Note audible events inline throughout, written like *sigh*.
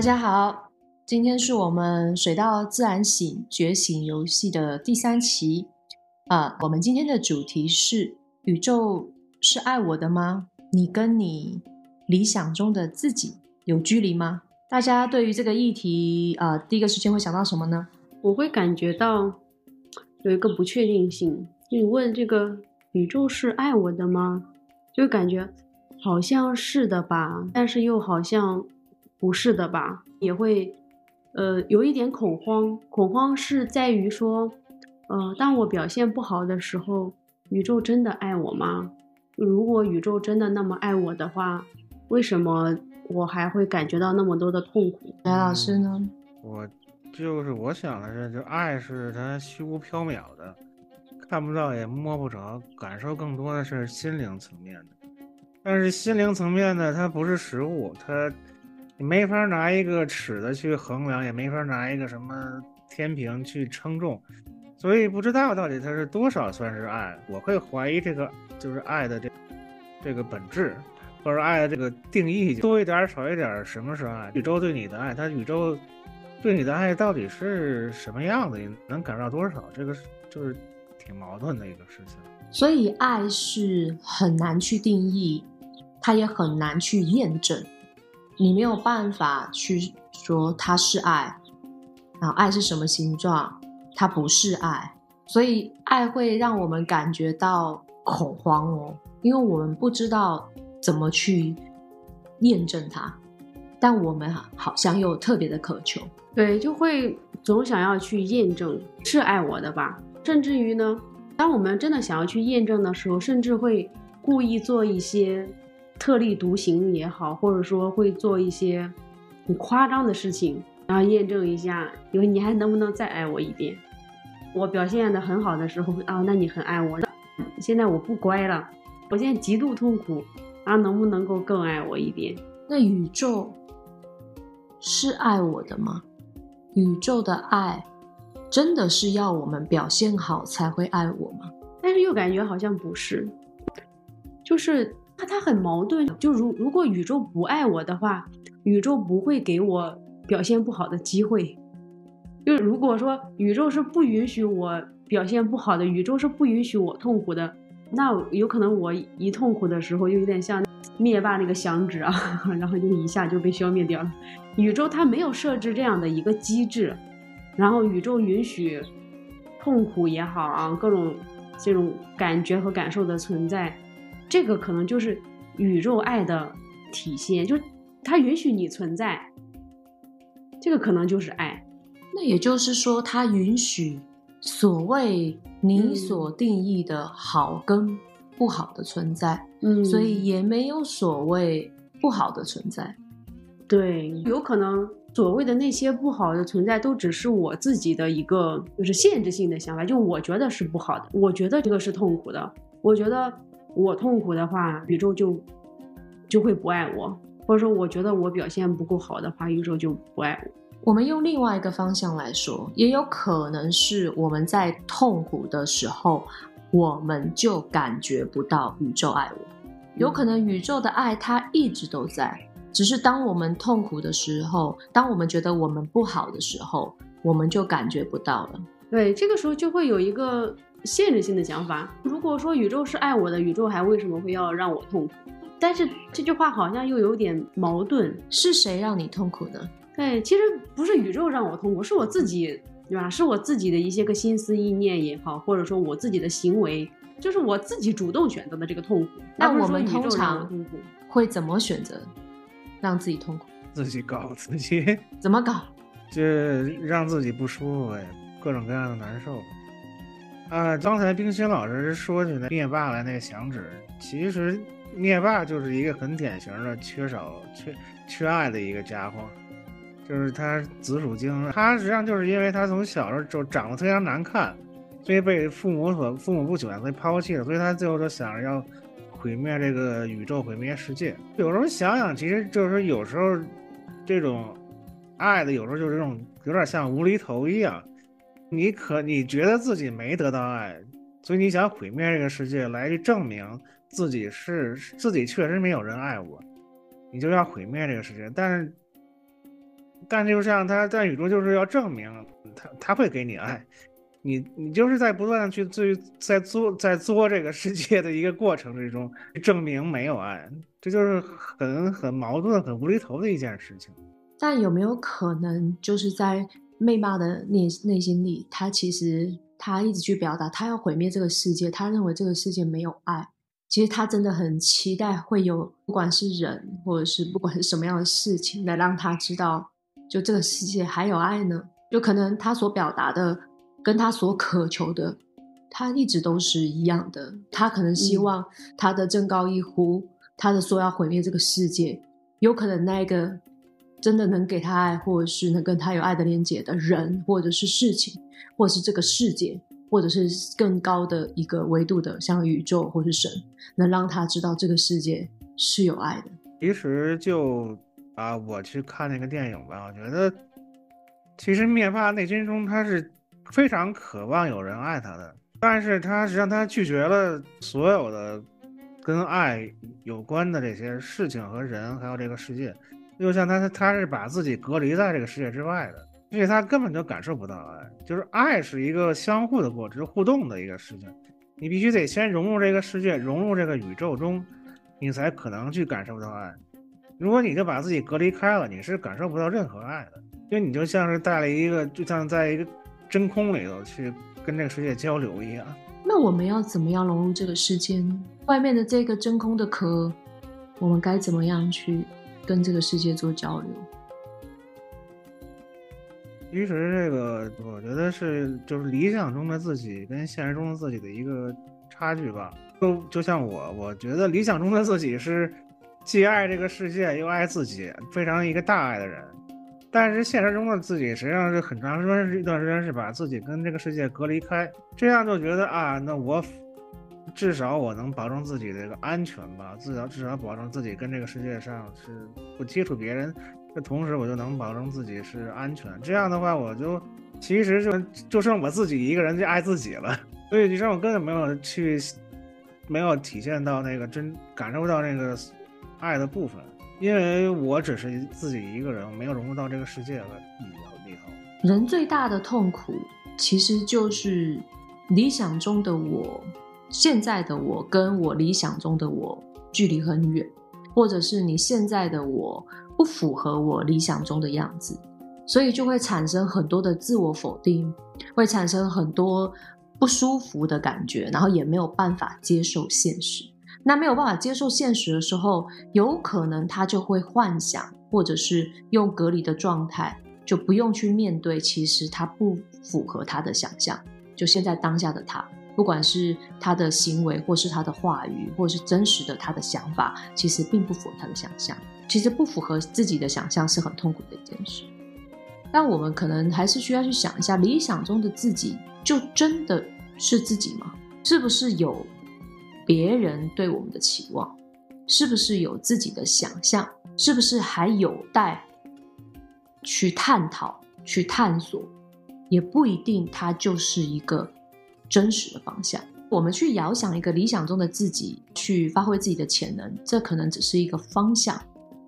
大家好，今天是我们水到自然醒觉醒游戏的第三期啊。我们今天的主题是：宇宙是爱我的吗？你跟你理想中的自己有距离吗？大家对于这个议题啊，第一个时间会想到什么呢？我会感觉到有一个不确定性。你问这个宇宙是爱我的吗？就感觉好像是的吧，但是又好像不是的吧，也会呃有一点恐慌。恐慌是在于说，呃，当我表现不好的时候，宇宙真的爱我吗？如果宇宙真的那么爱我的话，为什么我还会感觉到那么多的痛苦？白老师呢？我就是我想的是，就爱是它虚无缥缈的。看不到也摸不着，感受更多的是心灵层面的。但是心灵层面的它不是实物，它你没法拿一个尺子去衡量，也没法拿一个什么天平去称重，所以不知道到底它是多少算是爱。我会怀疑这个就是爱的这这个本质，或者爱的这个定义多一点少一点，什么是爱？宇宙对你的爱，它宇宙对你的爱到底是什么样的？你能感受到多少？这个就是。挺矛盾的一个事情，所以爱是很难去定义，它也很难去验证，你没有办法去说它是爱，然后爱是什么形状，它不是爱，所以爱会让我们感觉到恐慌哦，因为我们不知道怎么去验证它，但我们好像又特别的渴求，对，就会总想要去验证是爱我的吧。甚至于呢，当我们真的想要去验证的时候，甚至会故意做一些特立独行也好，或者说会做一些很夸张的事情，然后验证一下，因为你还能不能再爱我一遍？我表现的很好的时候啊，那你很爱我。现在我不乖了，我现在极度痛苦，啊，能不能够更爱我一点？那宇宙是爱我的吗？宇宙的爱。真的是要我们表现好才会爱我吗？但是又感觉好像不是，就是他他很矛盾。就如如果宇宙不爱我的话，宇宙不会给我表现不好的机会。就如果说宇宙是不允许我表现不好的，宇宙是不允许我痛苦的，那有可能我一痛苦的时候，就有点像灭霸那个响指啊，*laughs* 然后就一下就被消灭掉了。宇宙它没有设置这样的一个机制。然后宇宙允许痛苦也好啊，各种这种感觉和感受的存在，这个可能就是宇宙爱的体现，就它允许你存在，这个可能就是爱。那也就是说，它允许所谓你所定义的好跟不好的存在，嗯，所以也没有所谓不好的存在。对，有可能。所谓的那些不好的存在，都只是我自己的一个就是限制性的想法，就我觉得是不好的，我觉得这个是痛苦的，我觉得我痛苦的话，宇宙就就会不爱我，或者说我觉得我表现不够好的话，宇宙就不爱我。我们用另外一个方向来说，也有可能是我们在痛苦的时候，我们就感觉不到宇宙爱我，有可能宇宙的爱它一直都在。只是当我们痛苦的时候，当我们觉得我们不好的时候，我们就感觉不到了。对，这个时候就会有一个限制性的想法。如果说宇宙是爱我的，宇宙还为什么会要让我痛苦？但是这句话好像又有点矛盾。是谁让你痛苦的？对，其实不是宇宙让我痛苦，是我自己，对吧？是我自己的一些个心思意念也好，或者说我自己的行为，就是我自己主动选择的这个痛苦。那我们通常会怎么选择？让自己痛苦，自己搞自己，*laughs* 怎么搞？就让自己不舒服呗，各种各样的难受。啊，刚才冰心老师说起那灭霸的那个响指，其实灭霸就是一个很典型的缺少缺缺爱的一个家伙，就是他紫薯精，他实际上就是因为他从小时候就长得非常难看，所以被父母所父母不喜欢，所以抛弃了，所以他最后就想着要。毁灭这个宇宙，毁灭世界。有时候想想，其实就是有时候，这种爱的有时候就是这种有点像无厘头一样。你可你觉得自己没得到爱，所以你想毁灭这个世界来去证明自己是自己确实没有人爱我，你就要毁灭这个世界。但是但就像他在宇宙就是要证明他他会给你爱，你你就是在不断的去去在作在作这个世界的一个过程之中证明没有爱，这就是很很矛盾、很无厘头的一件事情。但有没有可能就是在妹妈的内内心里，她其实她一直去表达，她要毁灭这个世界，她认为这个世界没有爱。其实她真的很期待会有，不管是人或者是不管是什么样的事情，来让她知道，就这个世界还有爱呢。就可能她所表达的，跟她所渴求的，她一直都是一样的。她可能希望她的正高一呼，她的说要毁灭这个世界，有可能那个真的能给他爱，或者是能跟他有爱的连接的人，或者是事情，或者是这个世界。或者是更高的一个维度的，像宇宙或是神，能让他知道这个世界是有爱的。其实就啊，我去看那个电影吧，我觉得其实灭霸内心中他是非常渴望有人爱他的，但是他实际上他拒绝了所有的跟爱有关的这些事情和人，还有这个世界，就像他他是把自己隔离在这个世界之外的。所以他根本就感受不到爱，就是爱是一个相互的过程，互动的一个事情。你必须得先融入这个世界，融入这个宇宙中，你才可能去感受到爱。如果你就把自己隔离开了，你是感受不到任何爱的，因为你就像是带了一个，就像在一个真空里头去跟这个世界交流一样。那我们要怎么样融入这个世界呢？外面的这个真空的壳，我们该怎么样去跟这个世界做交流？其实这个，我觉得是就是理想中的自己跟现实中的自己的一个差距吧。就就像我，我觉得理想中的自己是既爱这个世界又爱自己，非常一个大爱的人。但是现实中的自己实际上是很长时间一段时间是把自己跟这个世界隔离开，这样就觉得啊，那我至少我能保证自己的一个安全吧，至少至少保证自己跟这个世界上是不接触别人。这同时，我就能保证自己是安全。这样的话，我就其实就就剩我自己一个人去爱自己了。所以，你让我根本没有去，没有体现到那个真感受到那个爱的部分，因为我只是自己一个人，没有融入到这个世界里里头。人最大的痛苦，其实就是理想中的我，现在的我跟我理想中的我距离很远，或者是你现在的我。不符合我理想中的样子，所以就会产生很多的自我否定，会产生很多不舒服的感觉，然后也没有办法接受现实。那没有办法接受现实的时候，有可能他就会幻想，或者是用隔离的状态，就不用去面对，其实他不符合他的想象。就现在当下的他，不管是他的行为，或是他的话语，或是真实的他的想法，其实并不符合他的想象。其实不符合自己的想象是很痛苦的一件事，但我们可能还是需要去想一下，理想中的自己就真的是自己吗？是不是有别人对我们的期望？是不是有自己的想象？是不是还有待去探讨、去探索？也不一定，它就是一个真实的方向。我们去遥想一个理想中的自己，去发挥自己的潜能，这可能只是一个方向。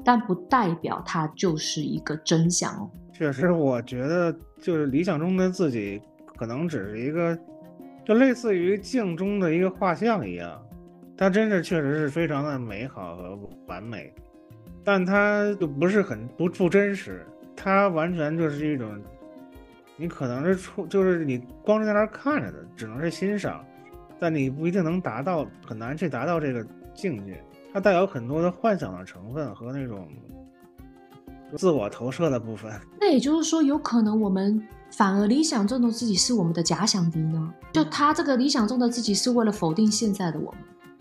但不代表它就是一个真相哦。确实，我觉得就是理想中的自己，可能只是一个，就类似于镜中的一个画像一样。它真是确实是非常的美好和完美，但它就不是很不不真实。它完全就是一种，你可能是出，就是你光是在那看着的，只能是欣赏，但你不一定能达到，很难去达到这个境界。它带有很多的幻想的成分和那种自我投射的部分。那也就是说，有可能我们反而理想中的自己是我们的假想敌呢？就他这个理想中的自己是为了否定现在的我们。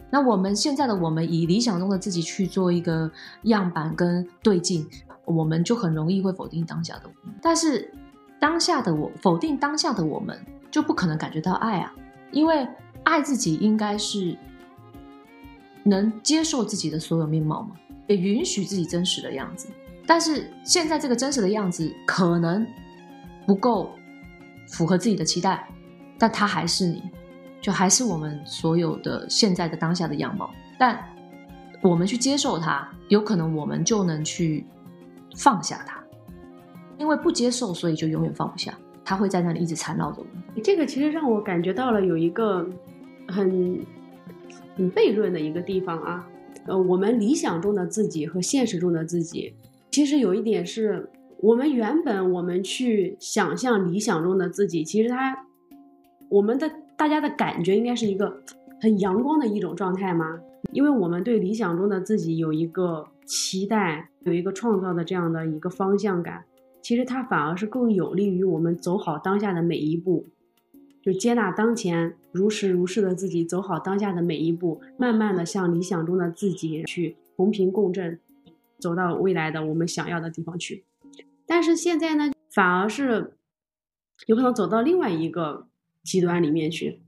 那我们现在的我们以理想中的自己去做一个样板跟对镜，我们就很容易会否定当下的我们。但是当下的我否定当下的我们，就不可能感觉到爱啊，因为爱自己应该是。能接受自己的所有面貌吗？也允许自己真实的样子。但是现在这个真实的样子可能不够符合自己的期待，但它还是你，就还是我们所有的现在的当下的样貌。但我们去接受它，有可能我们就能去放下它。因为不接受，所以就永远放不下，他会在那里一直缠绕着我们。这个其实让我感觉到了有一个很很悖论的一个地方啊。呃，我们理想中的自己和现实中的自己，其实有一点是我们原本我们去想象理想中的自己，其实他我们的大家的感觉应该是一个很阳光的一种状态吗？因为我们对理想中的自己有一个期待，有一个创造的这样的一个方向感，其实它反而是更有利于我们走好当下的每一步，就接纳当前如实如是的自己，走好当下的每一步，慢慢的向理想中的自己去同频共振，走到未来的我们想要的地方去。但是现在呢，反而是有可能走到另外一个极端里面去。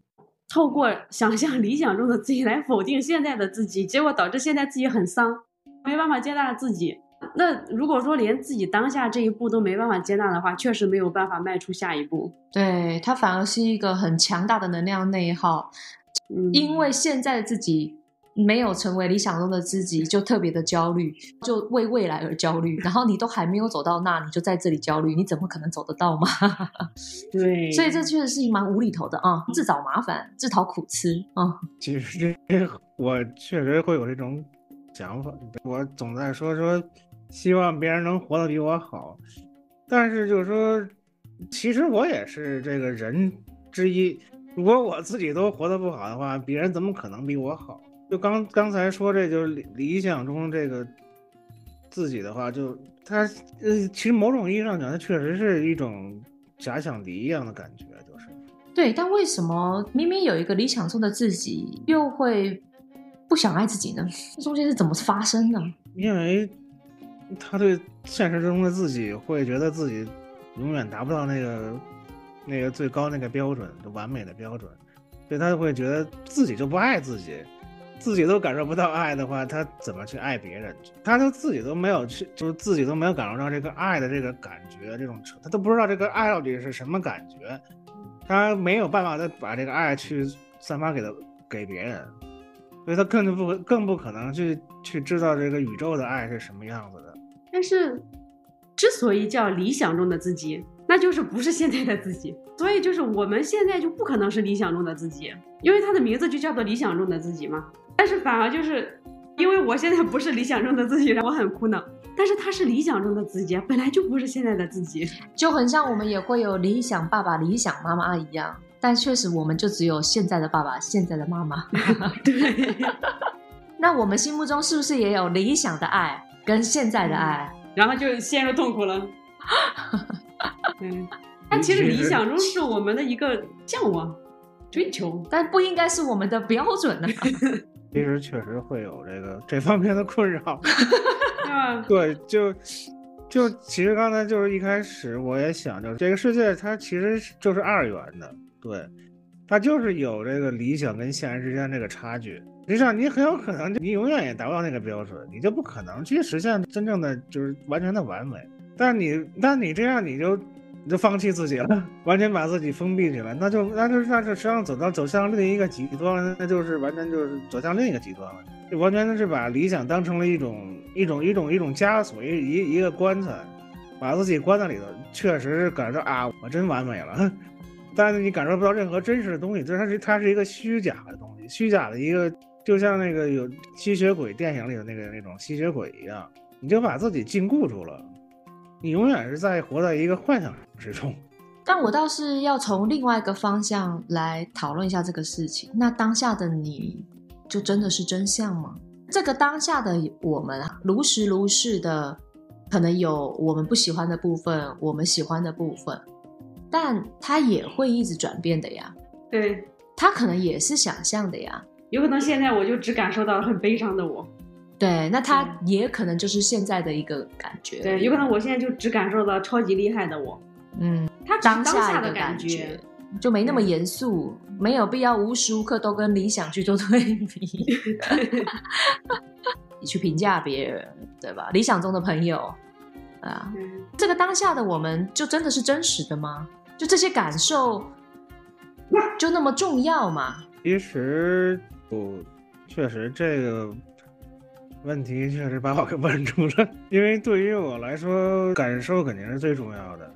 透过想象理想中的自己来否定现在的自己，结果导致现在自己很丧，没办法接纳自己。那如果说连自己当下这一步都没办法接纳的话，确实没有办法迈出下一步。对他反而是一个很强大的能量内耗，嗯，因为现在的自己没有成为理想中的自己，就特别的焦虑，就为未来而焦虑。然后你都还没有走到那，你就在这里焦虑，你怎么可能走得到嘛？*laughs* 对，所以这确实是蛮无厘头的啊，自找麻烦，自讨苦吃啊。其实这我确实会有这种想法，我总在说说希望别人能活得比我好，但是就是说，其实我也是这个人之一。如果我自己都活得不好的话，别人怎么可能比我好？就刚刚才说，这就是理理想中这个自己的话，就他呃，其实某种意义上讲，他确实是一种假想敌一样的感觉，就是。对，但为什么明明有一个理想中的自己，又会不想爱自己呢？这中间是怎么发生的？因为他对现实中的自己会觉得自己永远达不到那个那个最高那个标准，就完美的标准，所以他就会觉得自己就不爱自己，自己都感受不到爱的话，他怎么去爱别人？他都自己都没有去，就是自己都没有感受到这个爱的这个感觉，这种他都不知道这个爱到底是什么感觉，他没有办法再把这个爱去散发给他给别人。所以他更不更不可能去去知道这个宇宙的爱是什么样子的。但是，之所以叫理想中的自己，那就是不是现在的自己。所以就是我们现在就不可能是理想中的自己，因为它的名字就叫做理想中的自己嘛。但是反而就是因为我现在不是理想中的自己，让我很苦恼。但是他是理想中的自己，本来就不是现在的自己。就很像我们也会有理想爸爸、理想妈妈一样，但确实我们就只有现在的爸爸、现在的妈妈。*laughs* 对，*laughs* 那我们心目中是不是也有理想的爱跟现在的爱？然后就陷入痛苦了。*laughs* 嗯，但其实理想中是我们的一个向往、追求。但不应该是我们的标准呢、*laughs* 其实确实会有这个这方面的困扰。*laughs* 对吧？对，就就其实刚才就是一开始我也想，就是这个世界它其实就是二元的，对，它就是有这个理想跟现实之间这个差距。实际上，你很有可能你永远也达不到那个标准，你就不可能去实现真正的就是完全的完美。但你但你这样你就你就放弃自己了，完全把自己封闭起来，那就那就那就实际上走到走向另一个极端了，那就是完全就是走向另一个极端了。就完全是把理想当成了一种一种一种一种枷锁，一一一个棺材，把自己关在里头，确实是感受啊，我真完美了。*laughs* 但是你感受不到任何真实的东西，这它是它是一个虚假的东西，虚假的一个，就像那个有吸血鬼电影里的那个那种吸血鬼一样，你就把自己禁锢住了，你永远是在活在一个幻想之中。*laughs* 但我倒是要从另外一个方向来讨论一下这个事情。那当下的你就真的是真相吗？这个当下的我们啊，如实如是的，可能有我们不喜欢的部分，我们喜欢的部分，但它也会一直转变的呀。对，它可能也是想象的呀。有可能现在我就只感受到了很悲伤的我。对，那他也可能就是现在的一个感觉。对，有可能我现在就只感受到超级厉害的我。嗯，他当下下的感觉。就没那么严肃，没有必要无时无刻都跟理想去做对比，*laughs* 你去评价别人，对吧？理想中的朋友，啊，嗯这个当下的我们就真的是真实的吗？就这些感受就那么重要吗？其实不，确实这个问题确实把我给问住了。因为对于我来说，感受肯定是最重要的。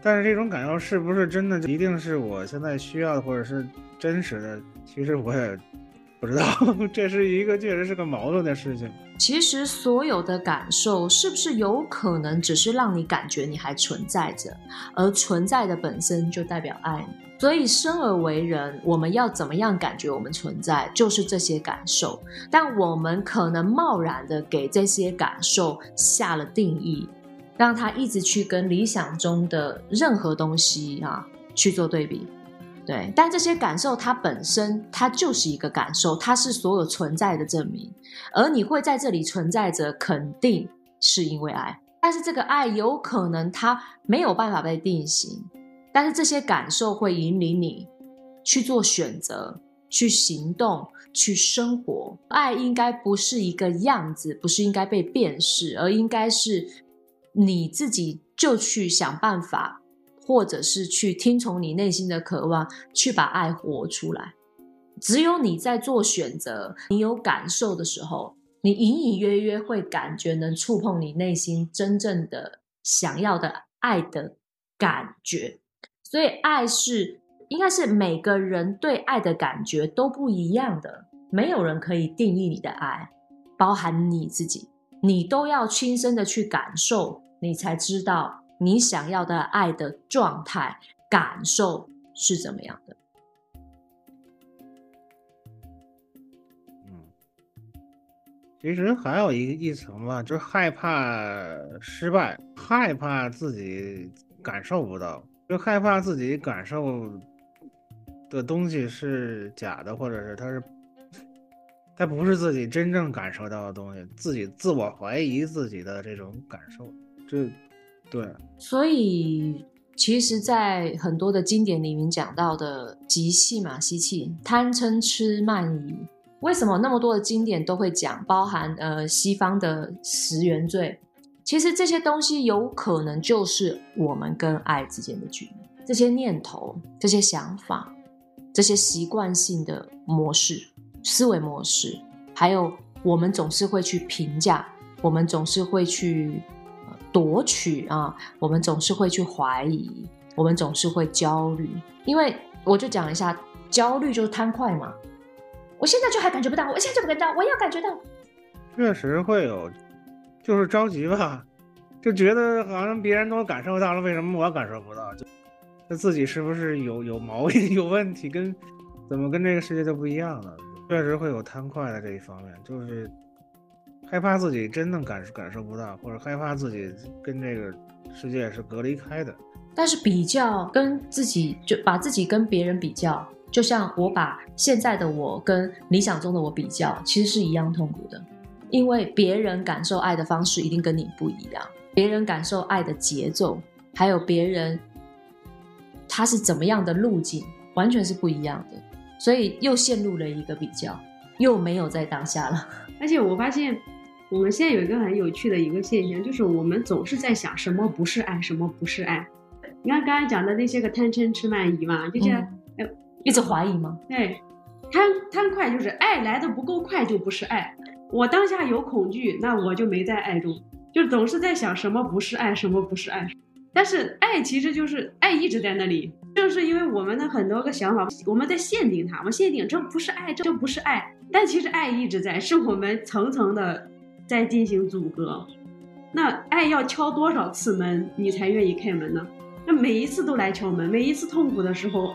但是这种感受是不是真的一定是我现在需要的，或者是真实的？其实我也不知道。*laughs* 这是一个确实是个矛盾的事情。其实所有的感受，是不是有可能只是让你感觉你还存在着，而存在的本身就代表爱？所以生而为人，我们要怎么样感觉我们存在，就是这些感受。但我们可能贸然的给这些感受下了定义。让他一直去跟理想中的任何东西啊去做对比，对，但这些感受它本身它就是一个感受，它是所有存在的证明。而你会在这里存在着，肯定是因为爱。但是这个爱有可能它没有办法被定型，但是这些感受会引领你去做选择、去行动、去生活。爱应该不是一个样子，不是应该被辨识，而应该是。你自己就去想办法，或者是去听从你内心的渴望，去把爱活出来。只有你在做选择，你有感受的时候，你隐隐约约会感觉能触碰你内心真正的想要的爱的感觉。所以，爱是应该是每个人对爱的感觉都不一样的，没有人可以定义你的爱，包含你自己，你都要亲身的去感受。你才知道你想要的爱的状态感受是怎么样的。其实还有一一层吧，就是害怕失败，害怕自己感受不到，就害怕自己感受的东西是假的，或者是它是它不是自己真正感受到的东西，自己自我怀疑自己的这种感受。这，对，所以其实，在很多的经典里面讲到的急气嘛，吸气、贪嗔痴慢疑，为什么那么多的经典都会讲？包含呃西方的十原罪，其实这些东西有可能就是我们跟爱之间的距离，这些念头、这些想法、这些习惯性的模式、思维模式，还有我们总是会去评价，我们总是会去。夺取啊，我们总是会去怀疑，我们总是会焦虑，因为我就讲一下，焦虑就是贪快嘛。我现在就还感觉不到，我现在就不感觉到，我要感觉到。确实会有，就是着急吧，*laughs* 就觉得好像别人都感受到了，为什么我感受不到？就那自己是不是有有毛病、*laughs* 有问题？跟怎么跟这个世界就不一样了？确实会有贪快的这一方面，就是。害怕自己真的感受感受不到，或者害怕自己跟这个世界是隔离开的。但是比较跟自己，就把自己跟别人比较，就像我把现在的我跟理想中的我比较，其实是一样痛苦的。因为别人感受爱的方式一定跟你不一样，别人感受爱的节奏，还有别人他是怎么样的路径，完全是不一样的。所以又陷入了一个比较，又没有在当下了。*laughs* 而且我发现。我们现在有一个很有趣的一个现象，就是我们总是在想什么不是爱，什么不是爱。你看刚才讲的那些个贪嗔痴慢疑嘛，就是哎，一直怀疑吗？对，贪贪快就是爱来的不够快就不是爱。我当下有恐惧，那我就没在爱中，就总是在想什么不是爱，什么不是爱。但是爱其实就是爱一直在那里，正是因为我们的很多个想法，我们在限定它，我们限定这不是爱，这不是爱。但其实爱一直在，是我们层层的。在进行阻隔，那爱要敲多少次门，你才愿意开门呢？那每一次都来敲门，每一次痛苦的时候，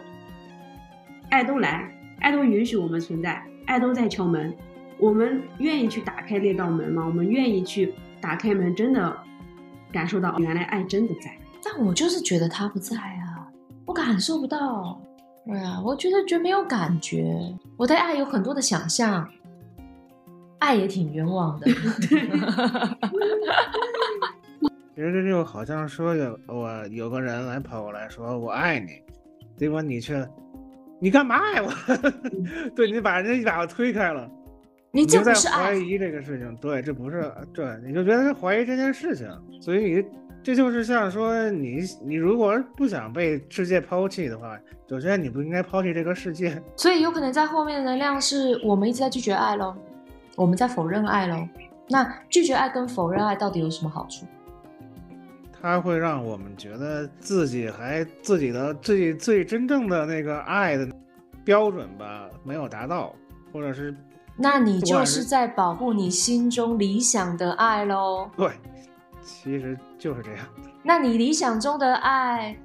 爱都来，爱都允许我们存在，爱都在敲门。我们愿意去打开那道门吗？我们愿意去打开门，真的感受到原来爱真的在。但我就是觉得他不在啊，我感受不到。对啊，我觉得觉得没有感觉，我对爱有很多的想象。爱也挺冤枉的。*laughs* 其实这就好像说有我有个人来跑过来说我爱你，结果你却你干嘛爱我？*laughs* 对你把人家一把推开了，你就在怀疑这个事情。对，这不是对，你就觉得是怀疑这件事情。所以你这就是像说你你如果不想被世界抛弃的话，首先你不应该抛弃这个世界。所以有可能在后面的能量是我们一直在拒绝爱喽。我们在否认爱喽。那拒绝爱跟否认爱到底有什么好处？它会让我们觉得自己还自己的自己最真正的那个爱的标准吧没有达到，或者是那你就是在保护你心中理想的爱喽。对，其实就是这样。那你理想中的爱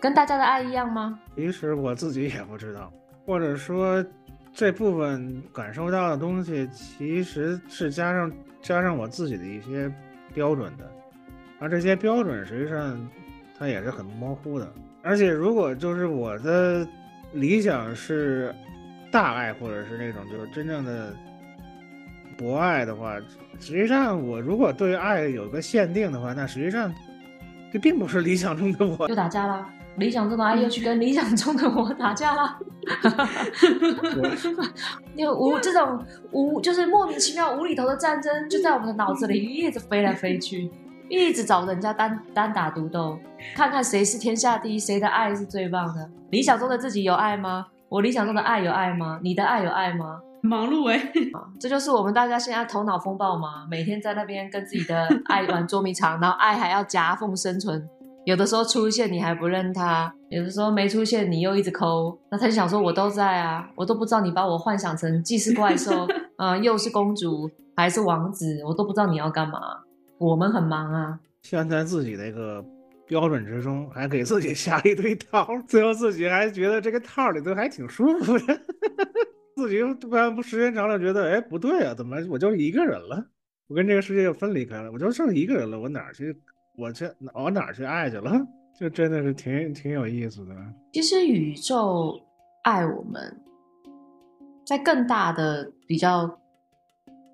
跟大家的爱一样吗？其实我自己也不知道，或者说这部分感受到的东西，其实是加上加上我自己的一些标准的，而这些标准实际上它也是很模糊的。而且如果就是我的理想是大爱，或者是那种就是真正的博爱的话，实际上我如果对爱有个限定的话，那实际上这并不是理想中的我。又打架了！理想中的爱又去跟理想中的我打架啦！*laughs* 因为无这种无就是莫名其妙无厘头的战争，就在我们的脑子里一直飞来飞去，一直找人家单单打独斗，看看谁是天下第一，谁的爱是最棒的。理想中的自己有爱吗？我理想中的爱有爱吗？你的爱有爱吗？忙碌哎，这就是我们大家现在头脑风暴嘛，每天在那边跟自己的爱玩捉迷藏，然后爱还要夹缝生存。有的时候出现你还不认他，有的时候没出现你又一直抠，那他就想说我都在啊，我都不知道你把我幻想成既是怪兽，啊、*laughs* 又是公主还是王子，我都不知道你要干嘛。我们很忙啊，陷在自己的一个标准之中，还给自己下一堆套，最后自己还觉得这个套里头还挺舒服的，*laughs* 自己又不然不时间长了觉得，哎，不对啊，怎么我就一个人了？我跟这个世界又分离开了，我就剩一个人了，我哪儿去？我去我哪去爱去了？就真的是挺挺有意思的。其实宇宙爱我们，在更大的比较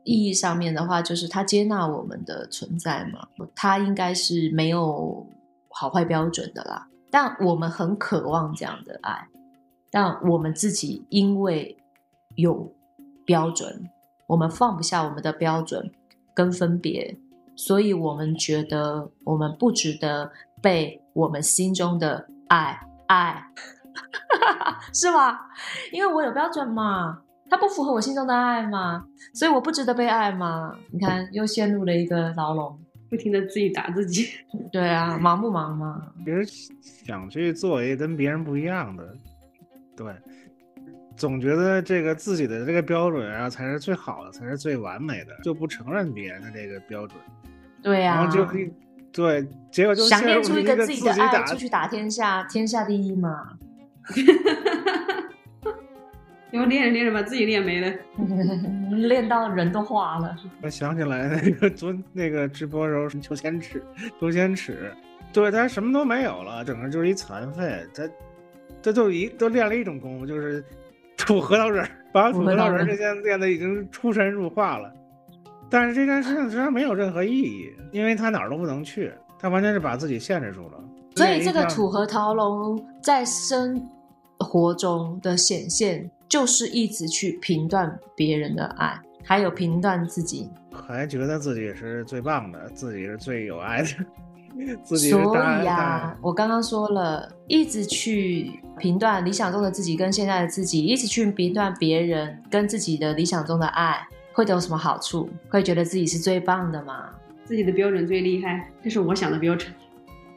意义上面的话，就是它接纳我们的存在嘛，它应该是没有好坏标准的啦。但我们很渴望这样的爱，但我们自己因为有标准，我们放不下我们的标准跟分别，所以我们觉得我们不值得被我们心中的爱爱，*laughs* 是吗？因为我有标准嘛，它不符合我心中的爱嘛，所以我不值得被爱嘛。你看，又陷入了一个牢笼。不停的自己打自己。*laughs* 对啊，忙不忙嘛？其实想去做一个跟别人不一样的，对，总觉得这个自己的这个标准啊才是最好的，才是最完美的，就不承认别人的这个标准，对啊然后，就可以对，结果就想练出一个自己的爱，出去打天下，天下第一嘛。*laughs* 然后练着练着把自己练没了。*laughs* 练到人都化了。我想起来那个昨那个直播时候是裘千尺，裘千尺，对他什么都没有了，整个就是一残废。他他就一都练了一种功夫，就是吐核桃仁，把吐核桃仁这些练的已经出神入化了。但是这件事情实际上没有任何意义，因为他哪儿都不能去，他完全是把自己限制住了。所以这个土和桃龙在生活中的显现，就是一直去评断别人的爱，还有评断自己。还觉得自己是最棒的，自己是最有爱的，自己所以呀、我刚刚说了，一直去评断理想中的自己跟现在的自己，一直去评断别人跟自己的理想中的爱，会有什么好处？会觉得自己是最棒的吗？自己的标准最厉害，这是我想的标准，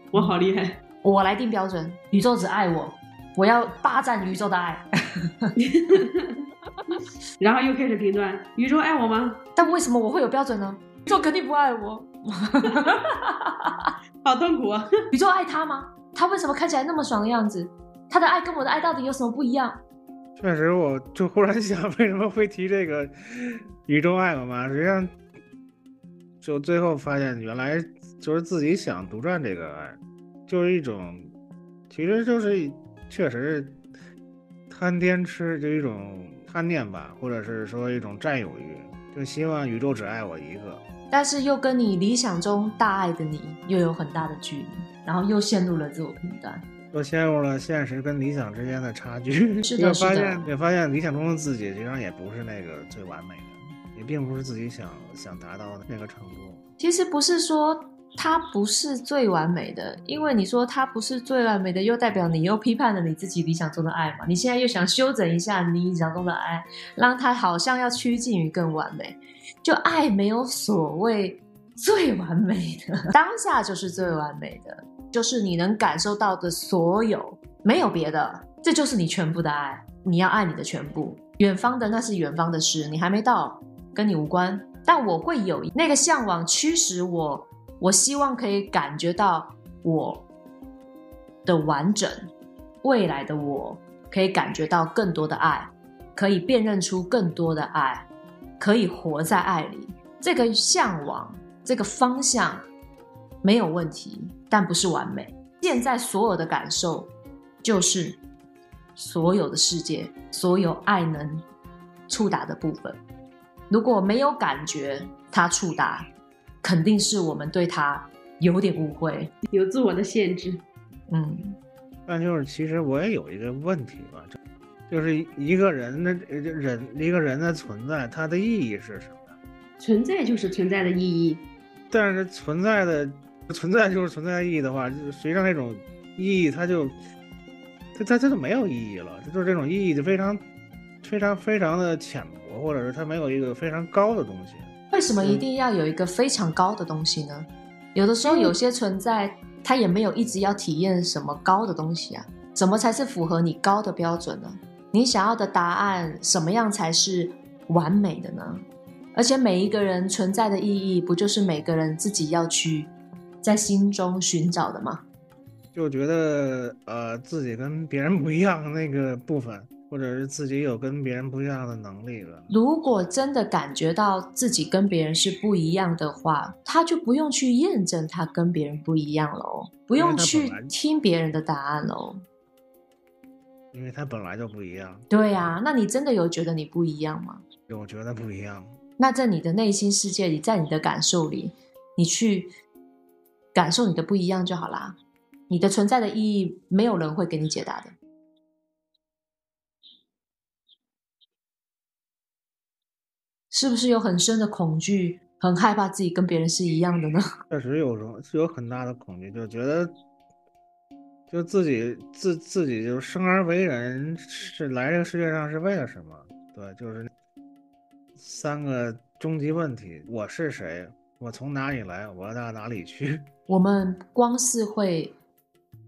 我好厉害。我来定标准，宇宙只爱我，我要霸占宇宙的爱。*laughs* 然后又开始评断宇宙爱我吗？*laughs* 但为什么我会有标准呢？宇宙肯定不爱我。*laughs* 好痛苦啊！宇宙爱他吗？他为什么看起来那么爽的样子？他的爱跟我的爱到底有什么不一样？确实，我就忽然想，为什么会提这个宇宙爱我吗？实际上，就最后发现，原来就是自己想独占这个爱，就是一种，其实就是确实贪天吃，就一种贪念吧，或者是说一种占有欲，就希望宇宙只爱我一个。但是又跟你理想中大爱的你又有很大的距离，然后又陷入了自我评断。又陷入了现实跟理想之间的差距，*laughs* 是的也发现也发现理想中的自己，实际上也不是那个最完美的，也并不是自己想想达到的那个程度。其实不是说他不是最完美的，因为你说他不是最完美的，又代表你又批判了你自己理想中的爱嘛？你现在又想修整一下你理想中的爱，让他好像要趋近于更完美。就爱没有所谓最完美的，*laughs* 当下就是最完美的，就是你能感受到的所有，没有别的，这就是你全部的爱。你要爱你的全部，远方的那是远方的事，你还没到，跟你无关。但我会有那个向往驱使我。我希望可以感觉到我的完整，未来的我可以感觉到更多的爱，可以辨认出更多的爱，可以活在爱里。这个向往，这个方向没有问题，但不是完美。现在所有的感受，就是所有的世界，所有爱能触达的部分。如果没有感觉，它触达。肯定是我们对它有点误会，有自我的限制。嗯，但就是其实我也有一个问题吧，就是一个人的人一个人的存在，它的意义是什么？存在就是存在的意义。但是存在的存在就是存在意义的话，实际上这种意义它就它它它就没有意义了，就是这种意义就非常非常非常的浅薄，或者是它没有一个非常高的东西。为什么一定要有一个非常高的东西呢？有的时候有些存在，它也没有一直要体验什么高的东西啊。怎么才是符合你高的标准呢？你想要的答案，什么样才是完美的呢？而且每一个人存在的意义，不就是每个人自己要去在心中寻找的吗？就觉得呃，自己跟别人不一样那个部分。或者是自己有跟别人不一样的能力了。如果真的感觉到自己跟别人是不一样的话，他就不用去验证他跟别人不一样喽，不用去听别人的答案喽。因为他本来就不一样。对呀，那你真的有觉得你不一样吗？有觉得不一样。那在你的内心世界里，在你的感受里，你去感受你的不一样就好啦。你的存在的意义，没有人会给你解答的。是不是有很深的恐惧，很害怕自己跟别人是一样的呢？*laughs* 确实有时候是有很大的恐惧，就觉得就自己自自己就生而为人是来这个世界上是为了什么？对，就是三个终极问题：我是谁？我从哪里来？我要到哪里去？*laughs* 我们光是会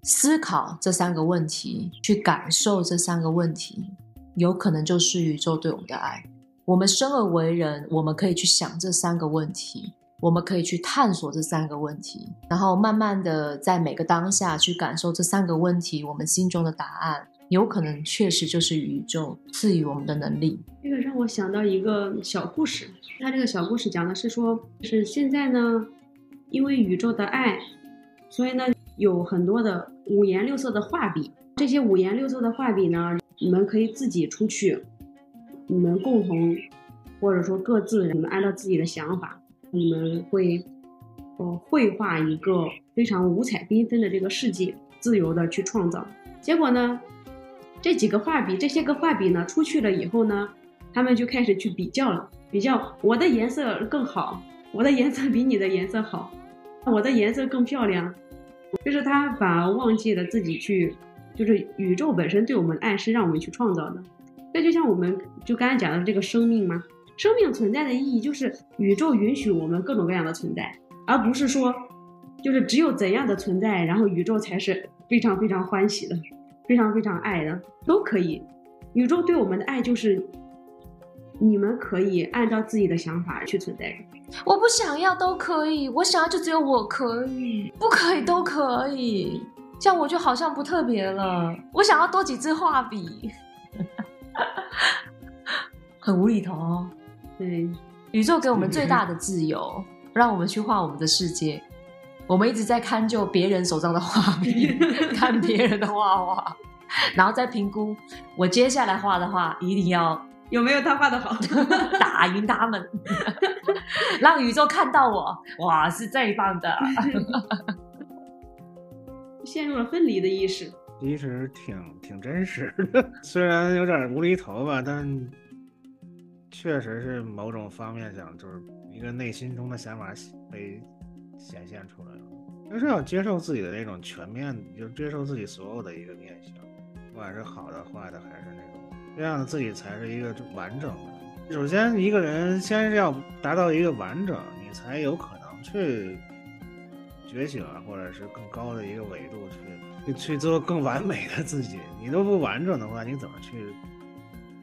思考这三个问题，去感受这三个问题，有可能就是宇宙对我们的爱。我们生而为人，我们可以去想这三个问题，我们可以去探索这三个问题，然后慢慢的在每个当下去感受这三个问题，我们心中的答案，有可能确实就是宇宙赐予我们的能力。这个让我想到一个小故事，他这个小故事讲的是说，是现在呢，因为宇宙的爱，所以呢，有很多的五颜六色的画笔，这些五颜六色的画笔呢，你们可以自己出去。你们共同，或者说各自，你们按照自己的想法，你们会，呃，绘画一个非常五彩缤纷的这个世界，自由的去创造。结果呢，这几个画笔，这些个画笔呢，出去了以后呢，他们就开始去比较了，比较我的颜色更好，我的颜色比你的颜色好，我的颜色更漂亮，就是他反而忘记了自己去，就是宇宙本身对我们的爱是让我们去创造的。这就像我们就刚才讲的这个生命嘛？生命存在的意义就是宇宙允许我们各种各样的存在，而不是说，就是只有怎样的存在，然后宇宙才是非常非常欢喜的，非常非常爱的，都可以。宇宙对我们的爱就是，你们可以按照自己的想法去存在。我不想要都可以，我想要就只有我可以，不可以都可以。这样我就好像不特别了。我想要多几支画笔。很无厘头哦。对，宇宙给我们最大的自由，让我们去画我们的世界。我们一直在看就别人手上的画笔，*laughs* 看别人的画画，然后再评估我接下来画的画一定要有没有他画的好，*laughs* 打赢他们，*laughs* 让宇宙看到我，哇，是最棒的。陷入了分离的意识。其实挺挺真实的，虽然有点无厘头吧，但确实是某种方面讲，就是一个内心中的想法被显现出来了。就是要接受自己的那种全面，就接受自己所有的一个面相，不管是好的、坏的，还是那种这样的自己才是一个完整的。首先，一个人先是要达到一个完整，你才有可能去觉醒啊，或者是更高的一个维度去去做更完美的自己。你都不完整的话，你怎么去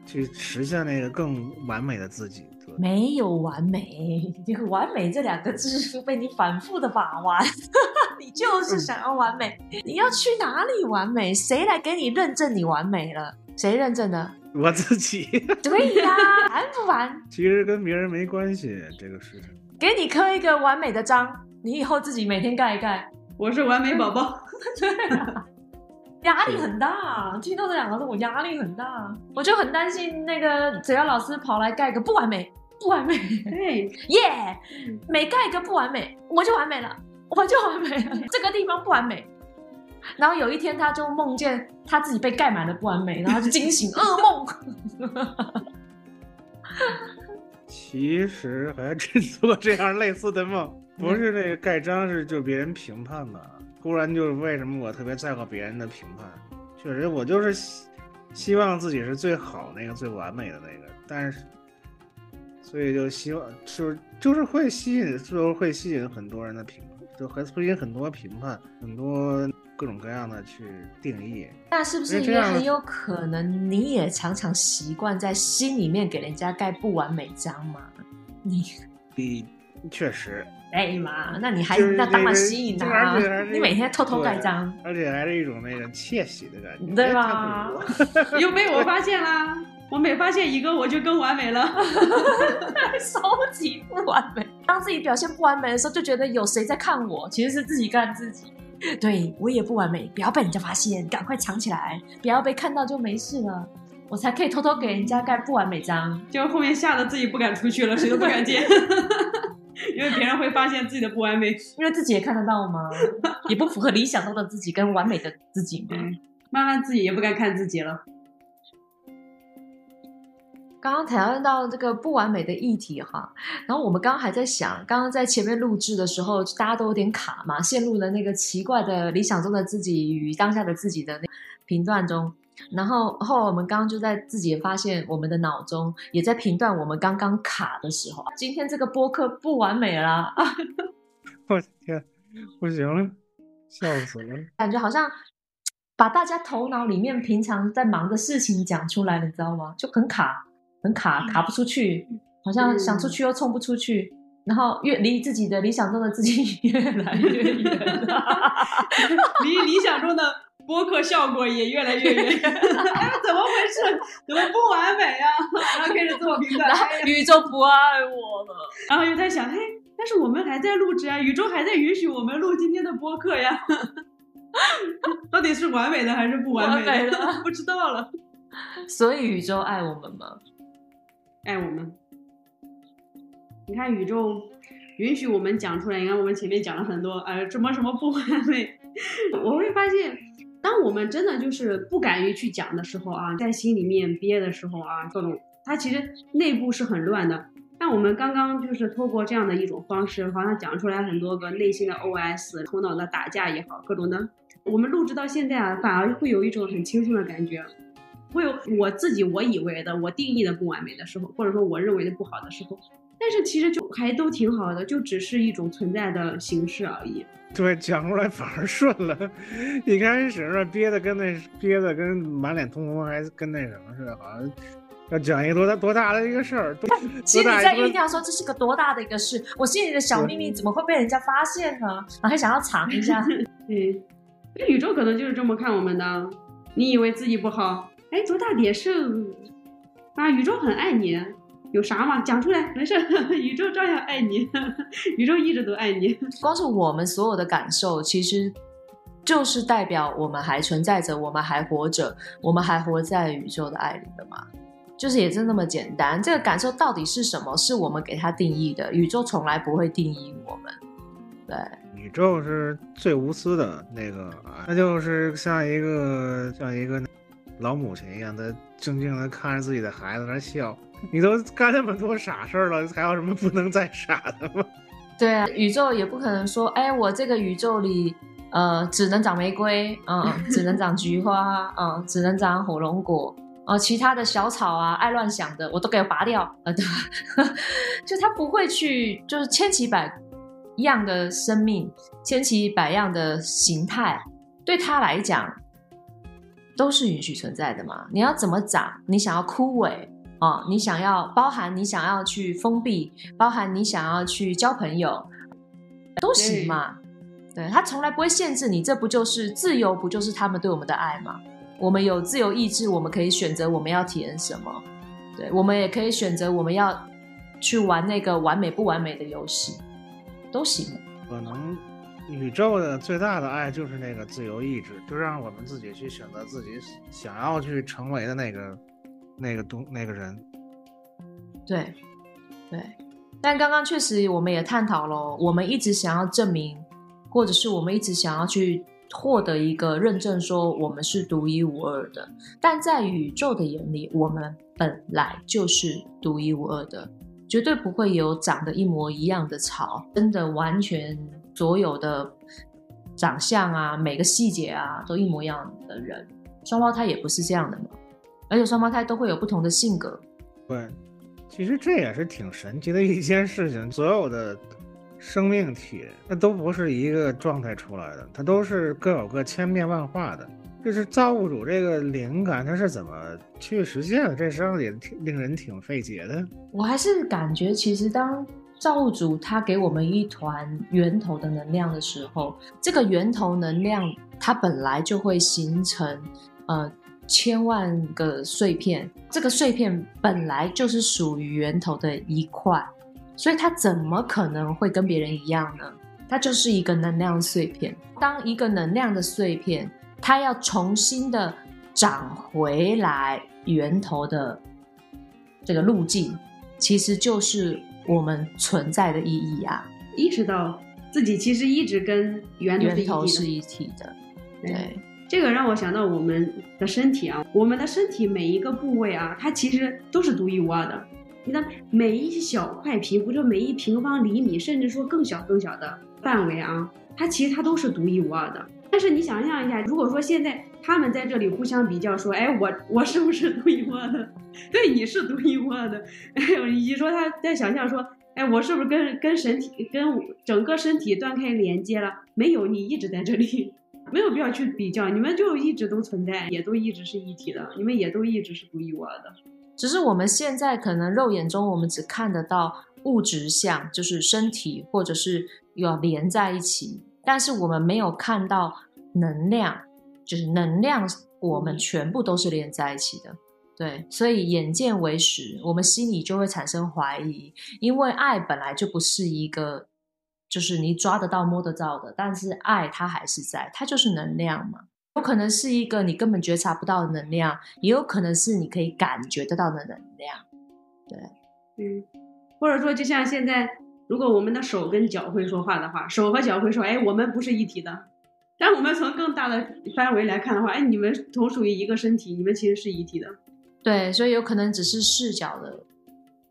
去实现那个更完美的自己？没有完美，这个“完美”这两个字被你反复的把玩，*laughs* 你就是想要完美。你要去哪里完美？谁来给你认证你完美了？谁认证的？我自己。*laughs* 对呀，烦不烦？其实跟别人没关系，这个事情。给你刻一个完美的章，你以后自己每天盖一盖。我是完美宝宝。*laughs* 对啊。压力很大，听到这两个字，我压力很大，我就很担心那个只要老师跑来盖个不完美。不完美，对，*laughs* 耶，每盖一个不完美，我就完美了，我就完美了。这个地方不完美，然后有一天他就梦见他自己被盖满了不完美，*laughs* 然后就惊醒，噩梦。其实还真做这样类似的梦，不是那个盖章，是就别人评判嘛。突然就是为什么我特别在乎别人的评判？确实，我就是希希望自己是最好那个、最完美的那个，但是。所以就希望就是就是会吸引，就是会吸引很多人的评，就会吸引很多评判，很多各种各样的去定义。那是不是也很有可能，你也常常习惯在心里面给人家盖不完美章嘛？你，*laughs* 你确实，哎妈，那你还那当然吸引啊！你每天偷偷盖章，而且还是一种那个窃喜的感觉，对吧？*laughs* 又被我发现啦！我每发现一个，我就更完美了。*laughs* 收集不完美，当自己表现不完美的时候，就觉得有谁在看我，其实是自己看自己。对我也不完美，不要被人家发现，赶快藏起来，不要被看到就没事了，我才可以偷偷给人家盖不完美章。就后面吓得自己不敢出去了，谁都不敢见，*laughs* 因为别人会发现自己的不完美，因为自己也看得到吗？*laughs* 也不符合理想中的自己跟完美的自己吗？慢慢自己也不敢看自己了。刚刚讨论到这个不完美的议题哈，然后我们刚刚还在想，刚刚在前面录制的时候，大家都有点卡嘛，陷入了那个奇怪的理想中的自己与当下的自己的那频段中，然后后来我们刚刚就在自己发现，我们的脑中也在频段我们刚刚卡的时候，今天这个播客不完美了，我天，不行了，笑死了，感觉好像把大家头脑里面平常在忙的事情讲出来了，你知道吗？就很卡。很卡，卡不出去，好像想出去又冲不出去，然后越离自己的理想中的自己 *laughs* 越来越远，*laughs* 离理想中的播客效果也越来越远。哎，怎么回事？怎么不完美啊？然后开始自我评 *laughs* 判，宇宙不爱我了。然后又在想，嘿，但是我们还在录制啊，宇宙还在允许我们录今天的播客呀。到底是完美的还是不完美的？不知道了。所以宇宙爱我们吗？爱我们，你看宇宙允许我们讲出来。你看我们前面讲了很多，呃，什么什么不完美。我会发现，当我们真的就是不敢于去讲的时候啊，在心里面憋的时候啊，各种，它其实内部是很乱的。但我们刚刚就是透过这样的一种方式，好像讲出来很多个内心的 OS，头脑的打架也好，各种的。我们录制到现在啊，反而会有一种很轻松的感觉。会有我自己我以为的我定义的不完美的时候，或者说我认为的不好的时候，但是其实就还都挺好的，就只是一种存在的形式而已。对，讲出来反而顺了。一开始那憋的跟那憋的跟满脸通红，还跟那什么似的，好像要讲一个多大多大的一个事儿。心里在酝酿说这是个多大的一个事，我心里的小秘密怎么会被人家发现呢？然后还想要藏一下。*laughs* 对，宇宙可能就是这么看我们的。你以为自己不好？哎，多大点事啊？宇宙很爱你，有啥嘛？讲出来，没事，*laughs* 宇宙照样爱你，*laughs* 宇宙一直都爱你。光是我们所有的感受，其实就是代表我们还存在着，我们还活着，我们还活在宇宙的爱里的嘛？就是也是那么简单。这个感受到底是什么？是我们给它定义的。宇宙从来不会定义我们。对，宇宙是最无私的那个，它就是像一个像一个。老母亲一样的静静的看着自己的孩子在笑，你都干那么多傻事儿了，还有什么不能再傻的吗？*laughs* 对啊，宇宙也不可能说，哎，我这个宇宙里，呃，只能长玫瑰，嗯，只能长菊花，嗯，只能长火龙果，呃，其他的小草啊，爱乱想的，我都给拔掉，呃，对吧？*laughs* 就他不会去，就是千奇百样的生命，千奇百样的形态，对他来讲都是允许存在的嘛。你要怎么长？你想要枯萎？哦，你想要包含你想要去封闭，包含你想要去交朋友，都行嘛。对他从来不会限制你，这不就是自由？不就是他们对我们的爱吗？我们有自由意志，我们可以选择我们要体验什么。对，我们也可以选择我们要去玩那个完美不完美的游戏，都行。可能宇宙的最大的爱就是那个自由意志，就让我们自己去选择自己想要去成为的那个。那个东那个人，对，对，但刚刚确实我们也探讨了，我们一直想要证明，或者是我们一直想要去获得一个认证，说我们是独一无二的。但在宇宙的眼里，我们本来就是独一无二的，绝对不会有长得一模一样的草，真的完全所有的长相啊，每个细节啊都一模一样的人，双胞胎也不是这样的嘛。而且双胞胎都会有不同的性格，对，其实这也是挺神奇的一件事情。所有的生命体，那都不是一个状态出来的，它都是各有各千变万化的。就是造物主这个灵感，它是怎么去实现的？这实际上也挺令人挺费解的。我还是感觉，其实当造物主他给我们一团源头的能量的时候，这个源头能量它本来就会形成，呃。千万个碎片，这个碎片本来就是属于源头的一块，所以它怎么可能会跟别人一样呢？它就是一个能量碎片。当一个能量的碎片，它要重新的长回来源头的这个路径，其实就是我们存在的意义啊！意识到自己其实一直跟源头是一体的，对。这个让我想到我们的身体啊，我们的身体每一个部位啊，它其实都是独一无二的。你的每一小块皮肤，就每一平方厘米，甚至说更小更小的范围啊，它其实它都是独一无二的。但是你想象一下，如果说现在他们在这里互相比较，说，哎，我我是不是独一无二的？*laughs* 对，你是独一无二的。*laughs* 哎，以及说他在想象说，哎，我是不是跟跟身体跟整个身体断开连接了？没有，你一直在这里。*laughs* 没有必要去比较，你们就一直都存在，也都一直是一体的，你们也都一直是独一无二的。只是我们现在可能肉眼中我们只看得到物质相，就是身体或者是要连在一起，但是我们没有看到能量，就是能量，我们全部都是连在一起的。对，所以眼见为实，我们心里就会产生怀疑，因为爱本来就不是一个。就是你抓得到、摸得到的，但是爱它还是在，它就是能量嘛。有可能是一个你根本觉察不到的能量，也有可能是你可以感觉得到的能量。对，嗯，或者说就像现在，如果我们的手跟脚会说话的话，手和脚会说：“哎，我们不是一体的。”但我们从更大的范围来看的话，哎，你们同属于一个身体，你们其实是一体的。对，所以有可能只是视角的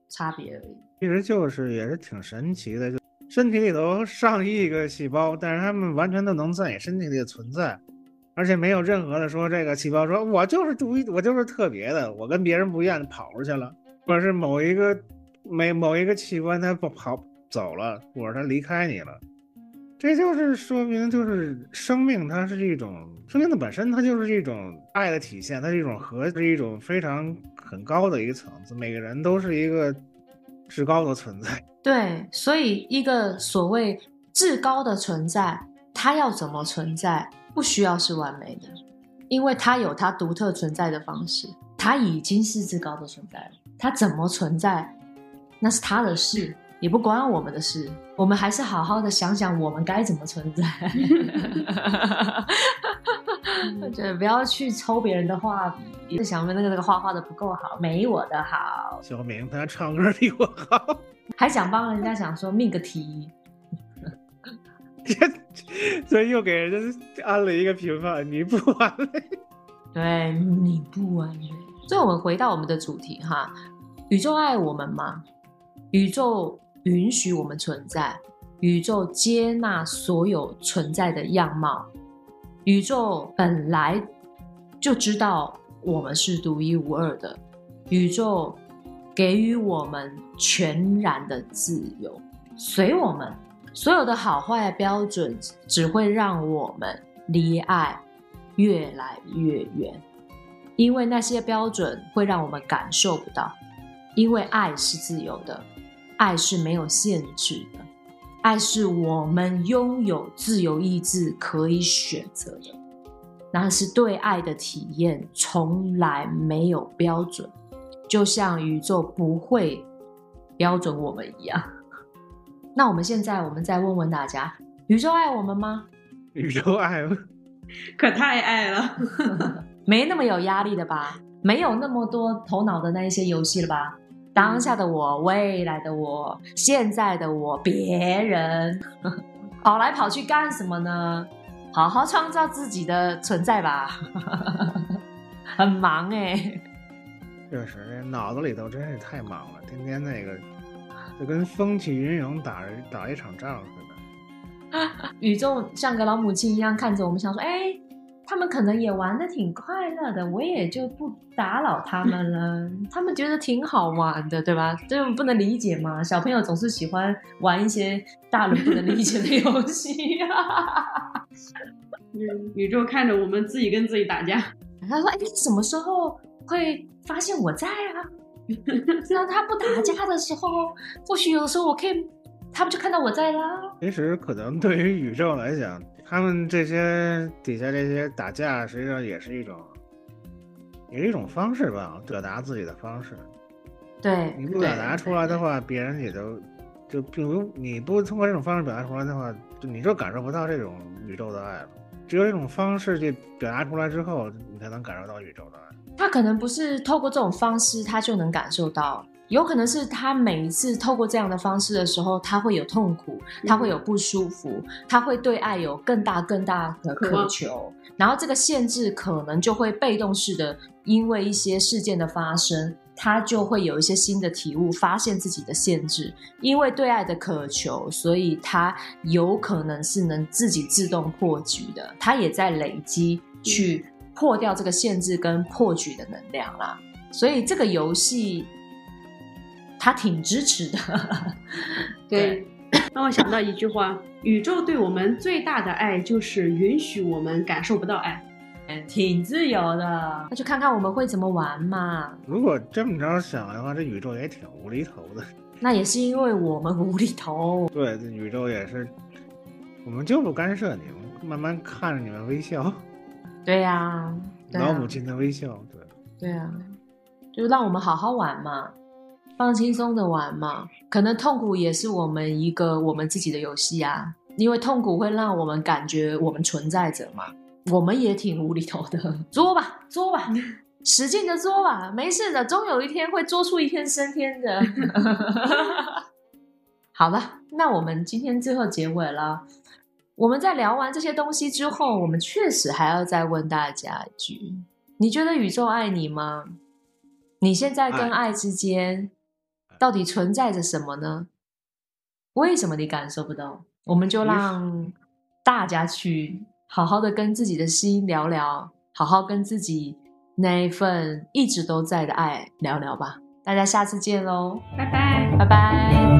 差别而已。其实就是也是挺神奇的，就。身体里头上亿个细胞，但是它们完全都能在你身体里存在，而且没有任何的说这个细胞说我就是独一，我就是特别的，我跟别人不一样，跑出去了，或者是某一个每某一个器官它不跑走了，或者它离开你了，这就是说明就是生命它是一种生命的本身，它就是一种爱的体现，它是一种和是一种非常很高的一个层次，每个人都是一个至高的存在。*laughs* 对，所以一个所谓至高的存在，它要怎么存在，不需要是完美的，因为它有它独特存在的方式，它已经是至高的存在了。它怎么存在，那是他的事，也不关我们的事。我们还是好好的想想，我们该怎么存在。*laughs* 对，不要去抽别人的画笔，想那个那个画画的不够好，没我的好。小明他唱歌比我好。*laughs* 还想帮人家想说命个题，所以又给人家安了一个平凡，你不完美，*laughs* 对你不完美。所以，我们回到我们的主题哈，宇宙爱我们吗？宇宙允许我们存在，宇宙接纳所有存在的样貌，宇宙本来就知道我们是独一无二的，宇宙给予我们全然的自由，随我们。所有的好坏标准只会让我们离爱越来越远，因为那些标准会让我们感受不到。因为爱是自由的，爱是没有限制的，爱是我们拥有自由意志可以选择的。那是对爱的体验从来没有标准，就像宇宙不会标准我们一样。*laughs* 那我们现在，我们再问问大家：宇宙爱我们吗？宇宙爱，可太爱了，*laughs* 没那么有压力的吧？没有那么多头脑的那一些游戏了吧？当下的我，未来的我，现在的我，别人跑来跑去干什么呢？好好创造自己的存在吧。*laughs* 很忙哎，确实，脑子里头真是太忙了，天天那个。就跟风起云涌打打一场仗似的，*laughs* 宇宙像个老母亲一样看着我们，想说：“哎，他们可能也玩的挺快乐的，我也就不打扰他们了。他们觉得挺好玩的，对吧？这种不能理解嘛？小朋友总是喜欢玩一些大人不能理解的游戏。*laughs* 宇宙看着我们自己跟自己打架，他说：“哎，什么时候会发现我在啊？”那他不打架的时候，或许有的时候我可以，他不就看到我在啦？其实可能对于宇宙来讲，他们这些底下这些打架，实际上也是一种，也是一种方式吧，表达自己的方式。对，你不表达出来的话，别人也都，就比如你不通过这种方式表达出来的话，就你就感受不到这种宇宙的爱了。只有这种方式去表达出来之后，你才能感受到宇宙的爱。他可能不是透过这种方式，他就能感受到。有可能是他每一次透过这样的方式的时候，他会有痛苦，他会有不舒服，他会对爱有更大更大的渴求。然后这个限制可能就会被动式的，因为一些事件的发生，他就会有一些新的体悟，发现自己的限制。因为对爱的渴求，所以他有可能是能自己自动破局的。他也在累积去。破掉这个限制跟破局的能量啦，所以这个游戏它挺支持的。*laughs* 对，让我想到一句话：宇宙对我们最大的爱就是允许我们感受不到爱，挺自由的。那就看看我们会怎么玩嘛。如果这么着想的话，这宇宙也挺无厘头的。那也是因为我们无厘头。对，这宇宙也是，我们就不干涉你们，慢慢看着你们微笑。对呀，老母亲的微笑，对，对啊，就让我们好好玩嘛，放轻松的玩嘛。可能痛苦也是我们一个我们自己的游戏啊，因为痛苦会让我们感觉我们存在着嘛。我们也挺无厘头的，*laughs* 作吧，作吧，使劲的作吧，没事的，终有一天会作出一片升天的。*laughs* 好了，那我们今天最后结尾了。我们在聊完这些东西之后，我们确实还要再问大家一句：你觉得宇宙爱你吗？你现在跟爱之间到底存在着什么呢？为什么你感受不到？我们就让大家去好好的跟自己的心聊聊，好好跟自己那一份一直都在的爱聊聊吧。大家下次见喽，拜拜，拜拜。